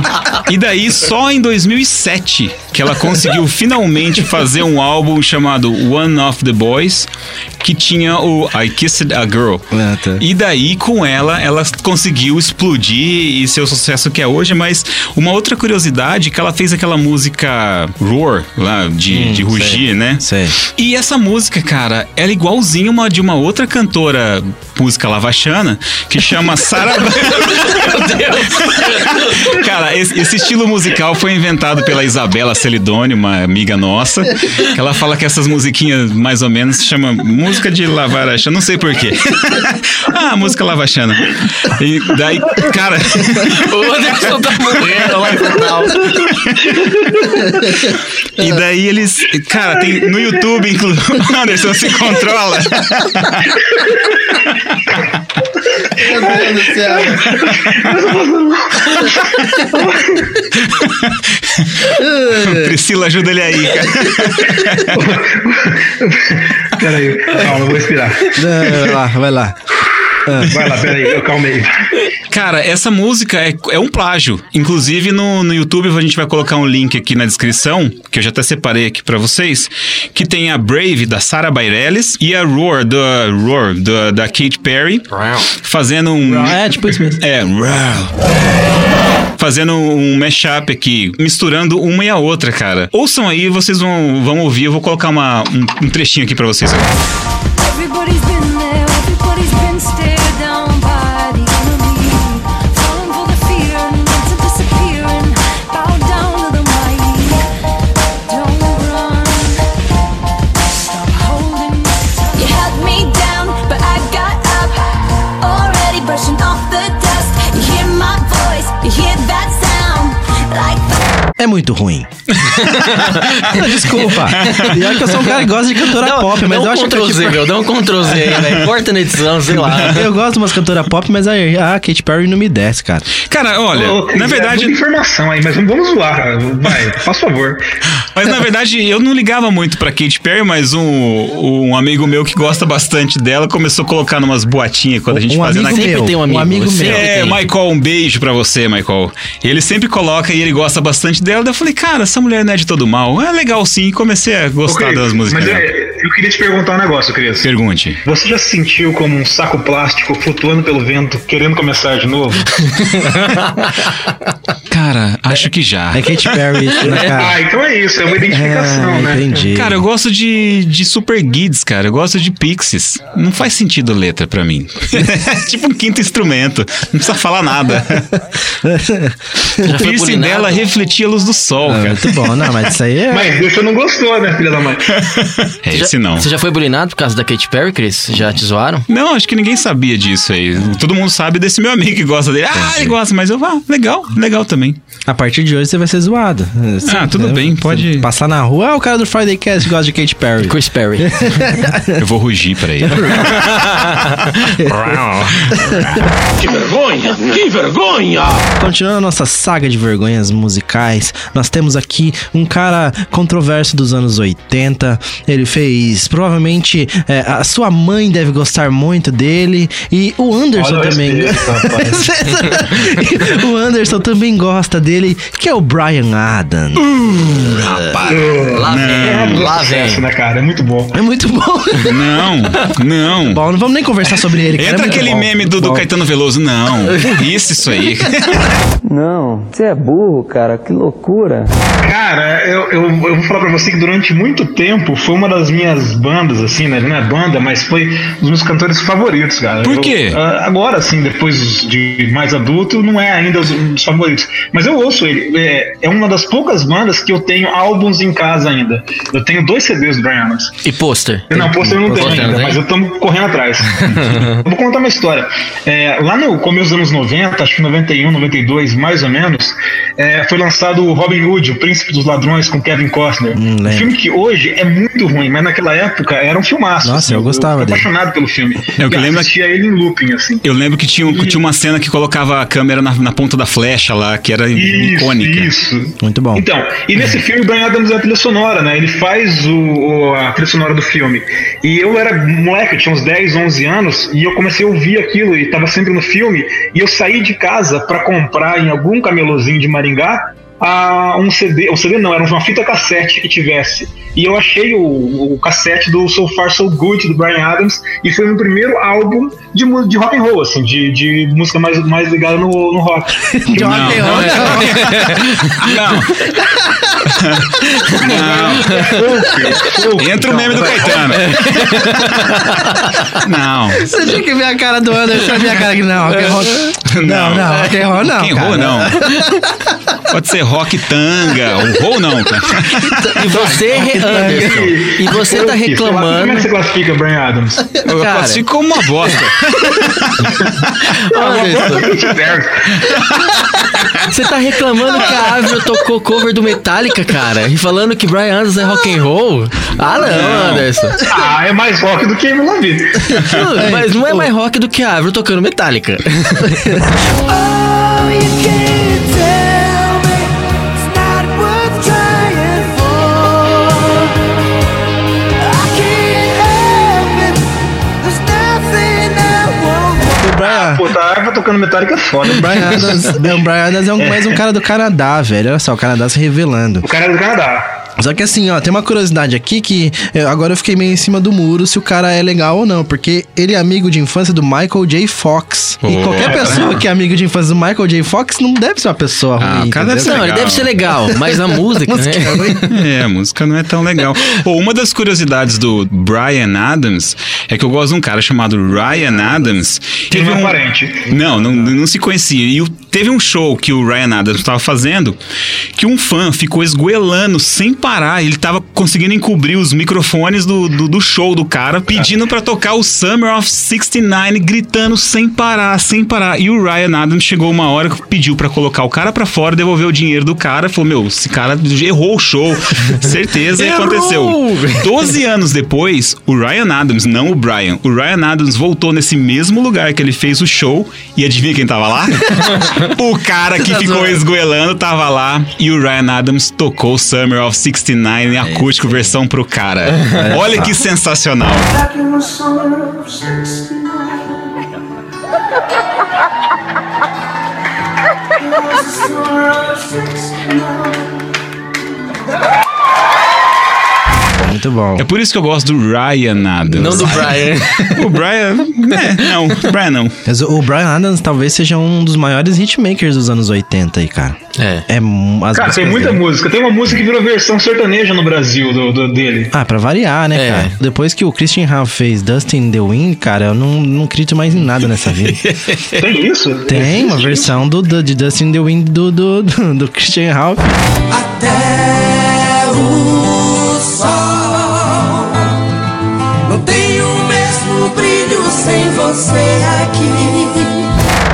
E daí, só em 2007, que ela conseguiu finalmente fazer um álbum chamado One of the Boys, que tinha o I Kissed a Girl.
Ah, tá.
E daí, com ela, ela conseguiu explodir e ser o sucesso que é hoje. Mas uma outra curiosidade é que ela fez aquela música Roar, lá, de, de rugir, né?
Sei.
E essa música, cara, ela é igualzinha uma de uma outra cantora, música lavachana, que chama Sarah. Meu Deus! cara, esse, esse estilo musical foi inventado pela Isabela Celidoni, uma amiga nossa. Que ela fala que essas musiquinhas, mais ou menos, se chama música de lavaracha, não sei porquê. ah, música lavachana. E daí, cara.
O Anderson tá morrendo lá final.
E daí eles. Cara, tem no YouTube, inclusive. Anderson se controla.
Meu Deus do céu.
Priscila, ajuda ele aí, cara.
Peraí, calma, eu vou respirar.
Vai lá, vai lá.
Vai lá, peraí, eu calmei.
Cara, essa música é, é um plágio. Inclusive no, no YouTube a gente vai colocar um link aqui na descrição, que eu já até separei aqui pra vocês, que tem a Brave da Sarah Bareilles e a Roar da Roar da, da Katy Perry fazendo um
É, tipo isso mesmo.
é. Fazendo um mashup aqui, misturando uma e a outra, cara. Ouçam aí, vocês vão, vão ouvir. Eu vou colocar uma, um, um trechinho aqui pra vocês.
Everybody's been
muito ruim. Desculpa. Pior que eu sou um cara que gosta de cantora pop, mas eu acho que Katy
Z, meu. Dá um Ctrl Z aí, velho. Corta na edição, sei lá.
Eu gosto de umas cantoras pop, mas a, a Katy Perry não me desce, cara.
Cara, olha,
Ô,
na
é
verdade.
muita informação aí, mas não vamos zoar. Vai, faz favor.
Mas na verdade eu não ligava muito pra Katy Perry, mas um, um amigo meu que gosta bastante dela começou a colocar numas boatinhas quando a gente
um
fazia
amigo
na
Sempre
meu,
tem um amigo,
amigo
sempre
meu.
É,
tem.
Michael, um beijo pra você, Michael. Ele sempre coloca e ele gosta bastante dela. Daí eu falei, cara, essa mulher não é de todo mal. É legal sim. E comecei a gostar
Ok,
das músicas
Mas
dela.
é, eu queria te perguntar um negócio, Cris.
Pergunte.
Você já se sentiu como um saco plástico flutuando pelo vento, querendo começar de novo?
Cara, acho que já.
É Katy Perry, isso, né, cara?
Ah, então é isso, é uma identificação,
Ah,
né?
entendi.
Cara, eu gosto de, de Super Kids, cara. Eu gosto de Pixies. Não faz sentido letra pra mim. tipo um quinto instrumento. Não precisa falar nada. O piercing dela refletia a luz do sol,
Ah,
cara.
muito bom, não, mas isso aí é.
Mas você não gostou, né, filha da mãe?
É,
Já-
esse não.
Você já foi bulinado por causa da Katy Perry, Chris? Já te zoaram?
Não, acho que ninguém sabia disso aí. Todo mundo sabe desse meu amigo que gosta dele. Ah, ele gosta, mas eu, ah, legal, legal também.
A partir de hoje você vai ser zoado.
Ah, tudo
né?
bem, pode-
Passar na rua, ah, o cara do Friday Cast gosta de Katy Perry.
Chris Perry.
Eu vou rugir pra ele.
Que vergonha! Que vergonha!
Continuando a nossa saga de vergonhas musicais, nós temos aqui um cara controverso dos anos 80. Ele fez, provavelmente, é, a sua mãe deve gostar muito dele. E o Anderson
Olha o
também.
rapaz.
o Anderson também gosta dele, que é o Brian Adams.
Lá vem, lá
Sucesso,
vem.
né, cara? É muito bom.
É muito bom.
Não, não.
bom, não vamos nem conversar sobre ele. cara, é
Entra
muito
aquele
bom.
meme do, do. Caetano Veloso. Não, isso, isso aí.
Não, você é burro, cara, que loucura.
Cara, eu, eu, eu vou falar pra você que durante muito tempo foi uma das minhas bandas, assim, né? Não é banda, mas foi um dos meus cantores favoritos, cara.
Por
Eu-
quê?
ah, agora, assim, depois de mais adulto, não é ainda os, um dos favoritos. Mas eu ouço ele. É, é uma das poucas bandas que eu tenho álbuns em casa ainda. Eu tenho dois CDs do Brian Adams.
E pôster?
Não, pôster eu não tenho ainda,
tem?
mas eu tô correndo atrás. Eu Vou contar uma história. É, lá no começo dos anos 90, acho que 91, 92, mais ou menos, é, foi lançado o Robin Hood, o Príncipe dos Ladrões, com Kevin Costner.
Hum,
um filme que hoje é muito ruim, mas naquela época era um filmaço.
Nossa, eu gostava
Eu
dele.
apaixonado pelo filme.
É, que
eu
eu lembro-
assistia ele em looping, assim.
Eu lembro que tinha, um- tinha uma cena que colocava a câmera na, na ponta da flecha lá, que era
Isso,
icônica.
isso.
Muito bom.
Então, e nesse filme o Brian Adams é a trilha sonora, né? Ele faz o, o- a trilha sonora do filme. E eu era moleque, eu tinha uns 10, 11 anos, e eu comecei a ouvir aquilo e tava sempre no filme. E eu saí de casa pra comprar em algum camelôzinho de Maringá a um CD, um CD não, era uma fita cassete que tivesse. E eu achei o, o cassete do So Far So Good do Brian Adams e foi o meu primeiro álbum de, de rock and roll, assim, de, de música mais, mais ligada no, no rock.
De rock and roll,
Não. Não. Entra o meme do Caetano. Não.
Você tinha que ver a cara do Anderson, a minha cara aqui. Não, rock and roll. Não, não, rock and roll não.
Quem
cara.
roll, não. Pode ser rock tanga. O roll não, cara.
E você, Anderson, e você tá
Como é que
reclamando.
você classifica Brian Adams?
Eu
Cara.
classifico como uma bosta.
Anderson, você tá reclamando que a Avril tocou cover do Metallica, cara, e falando que Brian Adams é rock and roll? Ah, não, Anderson.
Ah, é mais rock do que Avril Lavigne.
Mas não é mais rock do que a Avril tocando Metallica.
Oh, you can't
tocando Metallica é foda.
o Brian Adams, o Brian Adams é um, mais um cara do Canadá, velho. Olha só, o Canadá se revelando.
O cara é do Canadá.
Só que assim, ó, tem uma curiosidade aqui que eh, agora eu fiquei meio em cima do muro se o cara é legal ou não, porque ele é amigo de infância do Michael J. Fox. E
Oh.
qualquer pessoa que é amigo de infância do Michael J. Fox não deve ser uma pessoa
Ah,
ruim.
o cara deve ser
Não, ele deve ser legal, mas a música,
Música é
né?
É, a música não é tão legal. Pô, uma das curiosidades do Brian Adams é que eu gosto de um cara chamado Ryan Adams.
Que não é parente.
Não, não, não se conhecia. E o- teve um show que o Ryan Adams estava fazendo que um fã ficou esgoelando sem parar. Ele tava conseguindo encobrir os microfones do, do, do show do cara, pedindo pra tocar o Summer of 69, gritando sem parar, sem parar. E o Ryan Adams chegou uma hora que pediu pra colocar o cara pra fora, devolver o dinheiro do cara. Falou: Meu, esse cara errou o show. Certeza que aconteceu. 12 anos depois, o Ryan Adams, não o Brian, o Ryan Adams voltou nesse mesmo lugar que ele fez o show e adivinha quem tava lá? o cara que ficou esgoelando tava lá e o Ryan Adams tocou Summer of 69 em acústico versão pro cara. Olha que sensacional.
Back in the summer of 69.
Muito bom.
É por isso que eu gosto do Ryan Adams.
Não do Brian.
O Brian, é, não, Brian não.
Mas o Brian Adams talvez seja um dos maiores hitmakers dos anos 80 aí, cara.
É.
É
Cara, tem muita
dele.
música. Tem uma música que virou versão sertaneja no Brasil do, do- dele.
Ah, pra variar, né,
É.
cara? Depois que o Christian Ralph fez Dust in the Wind, cara, eu não, não acredito mais em nada nessa vida.
Tem isso?
Tem uma versão do, do- de Dust in the Wind do, do, do, do Christian Ralph.
Até o não tem o mesmo brilho sem você aqui.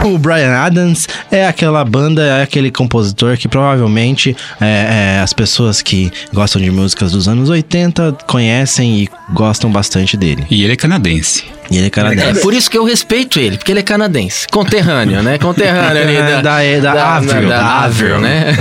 O Brian Adams é aquela banda, é aquele compositor que provavelmente é, é, as pessoas que gostam de músicas dos anos 80 conhecem e gostam bastante dele.
E ele é canadense.
E ele é
É
canadense.
por isso que eu respeito ele, porque ele é canadense. Conterrâneo, né? Conterrâneo ali da,
Da- da Avril.
Da,
Da
Avril, né?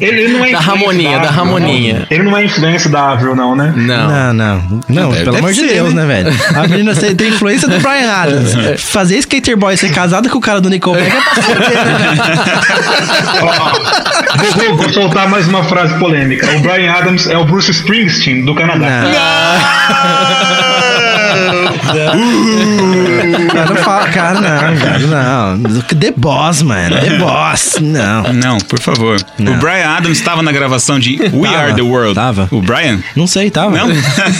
Ele, ele não é
Da Ramoninha, da
Avril,
Ramoninha.
não. Ele não é influência da Avril, não, né?
Não.
Não, não. Não,
Deve-
pelo
deve
amor de Deus,
né?
né, velho? A menina tem influência do Brian Adams. Fazer Skater Boy ser casada com o cara do Nickelback é pra fuder, né?
Vou, vou- soltar mais uma frase polêmica. O Brian Adams é o Bruce Springsteen do Canadá.
Cara, não fala, cara, não, cara, não. The Boss, mano. The Boss. Não.
Não, por favor.
Não.
O Brian Adams estava na gravação de We
Tava,
Are the World.
tava.
O Brian?
Não sei, tava?
Não?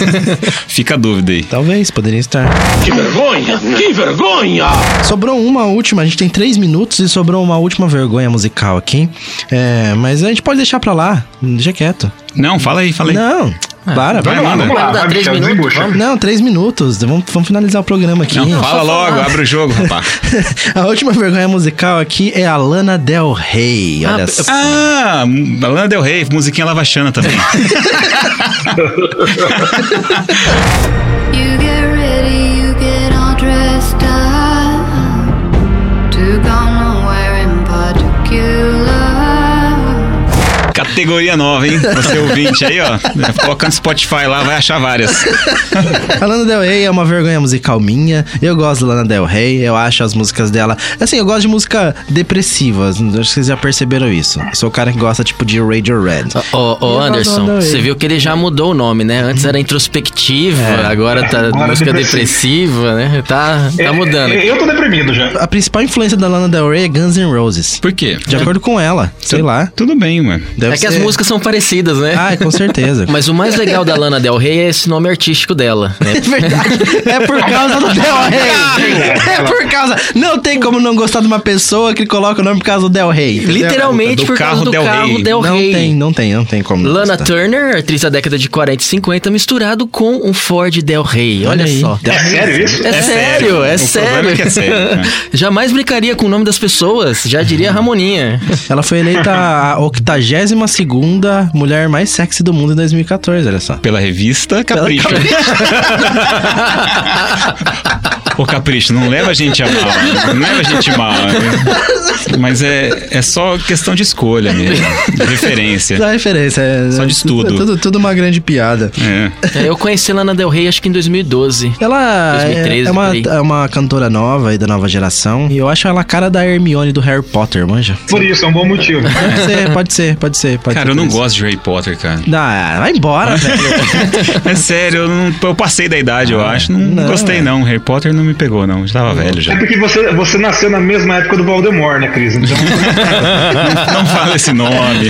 Fica a dúvida aí.
Talvez, poderia estar.
Que vergonha! Que vergonha!
Sobrou uma última, a gente tem três minutos e sobrou uma última vergonha musical aqui. É, mas a gente pode deixar pra lá, deixa quieto.
Não, fala aí, fala aí.
Não, para,
vai
vai
lá.
Vamos lá,
vai, três minutos, vamos.
Não, três minutos. Vamos, vamos finalizar o programa aqui.
Não, fala logo, abre o jogo, rapaz.
a última vergonha musical aqui é a Lana Del Rey. Olha
Ah,
só.
Ah, a Lana Del Rey, musiquinha lavachana também. Categoria nova, hein? Você ouvinte aí, ó. Coloca no Spotify lá, vai achar várias.
A Lana Del Rey é uma vergonha musical minha. Eu gosto da Lana Del Rey, eu acho as músicas dela. Assim, eu gosto de música depressiva. Acho que vocês já perceberam isso. Eu sou o cara que gosta, tipo, de Radio Red.
Ô,
gosto
Anderson, você viu que ele já mudou o nome, né? Antes era introspectiva, agora tá
agora é
música
depressiva.
depressiva, né? Tá, tá mudando.
É, Eu tô deprimido já.
A principal influência da Lana Del Rey é Guns N' Roses.
Por quê?
De acordo com ela, sei lá.
Tudo bem, mano.
Deve
É que as
ser-
músicas são parecidas, né?
Ah, com certeza.
Mas o mais legal da Lana Del Rey é esse nome artístico dela, né?
É verdade. É por causa do Del Rey. É por causa. Não tem como não gostar de uma pessoa que coloca o nome por causa do Del Rey.
Literalmente
Do
por causa do
Del
carro
Rey.
Del
Não
Rey.
tem, não tem, não tem como. não
Lana
gostar.
Turner, atriz da década de 40 e 50, misturado com um Ford Del Rey. Olha,
Olha aí.
só.
É sério isso?
É, sério, é
O
sério.
problema é que é sério, né?
Jamais brincaria com o nome das pessoas, já diria Ramoninha.
Ela foi eleita a 82 segunda mulher mais sexy do mundo em 2014, olha só.
Pela revista Capricho. Ô Capricho, não leva a gente a mal. Não leva a gente a mal. Mas é, é só questão de escolha mesmo. De referência.
Dá referência. É,
Só de estudo.
É tudo, tudo uma grande piada.
É.
É, eu conheci Lana Del Rey acho que em 2012.
Ela
2013
é, é uma,
aí.
é uma cantora nova e da nova geração. E eu acho ela a cara da Hermione do Harry Potter, manja?
Por isso, é um bom motivo.
Pode ser, pode ser, pode ser. Pode
Cara,
ser
eu não
isso.
gosto de Harry Potter, cara.
Ah, vai embora, velho.
É sério, eu, não- eu passei da idade, eu acho. Não,
não,
gostei,
é.
não. Harry Potter não me pegou, não. Já tava velho já.
É porque você, você nasceu na mesma época do Voldemort, né, Cris? Então,
Não fala esse nome.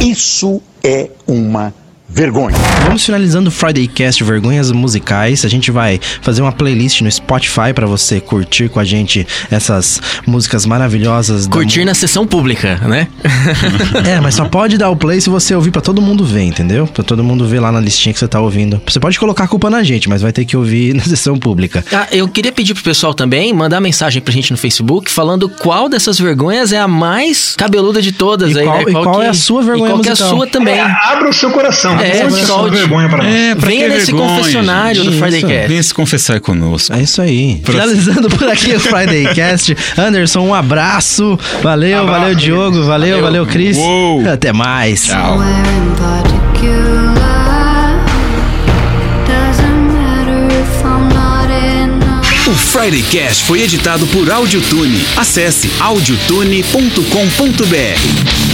Isso é uma vergonha.
Vamos finalizando o Friday Cast Vergonhas Musicais. A gente vai fazer uma playlist no Spotify pra você curtir com a gente essas músicas maravilhosas. da
Curtir na sessão pública, né?
É, mas só pode dar o play se você ouvir pra todo mundo ver, entendeu? Pra todo mundo ver lá na listinha que você tá ouvindo. Você pode colocar a culpa na gente, mas vai ter que ouvir na sessão pública.
Ah, eu queria pedir pro pessoal também mandar mensagem pra gente no Facebook falando qual dessas vergonhas é a mais cabeluda de todas
E
aí,
qual-
né?
e qual é a sua vergonha
e qual que é a
musical?
sua também.
é, abra o seu coração.
É,
Conte a sua
solte.
vergonha pra nós.
É, pra
Venha nesse
vergonha,
confessionário
gente?
do Friday
Isso.
Cast.
Venha se confessar conosco.
É isso aí. Finalizando por aqui o Friday Cast. Anderson, um abraço. Valeu,
Abraço,
valeu, Diogo. Valeu, valeu, Cris.
Uou.
Até mais.
Tchau.
O Friday Cast foi editado por Audiotune. Acesse audiotune.com.br.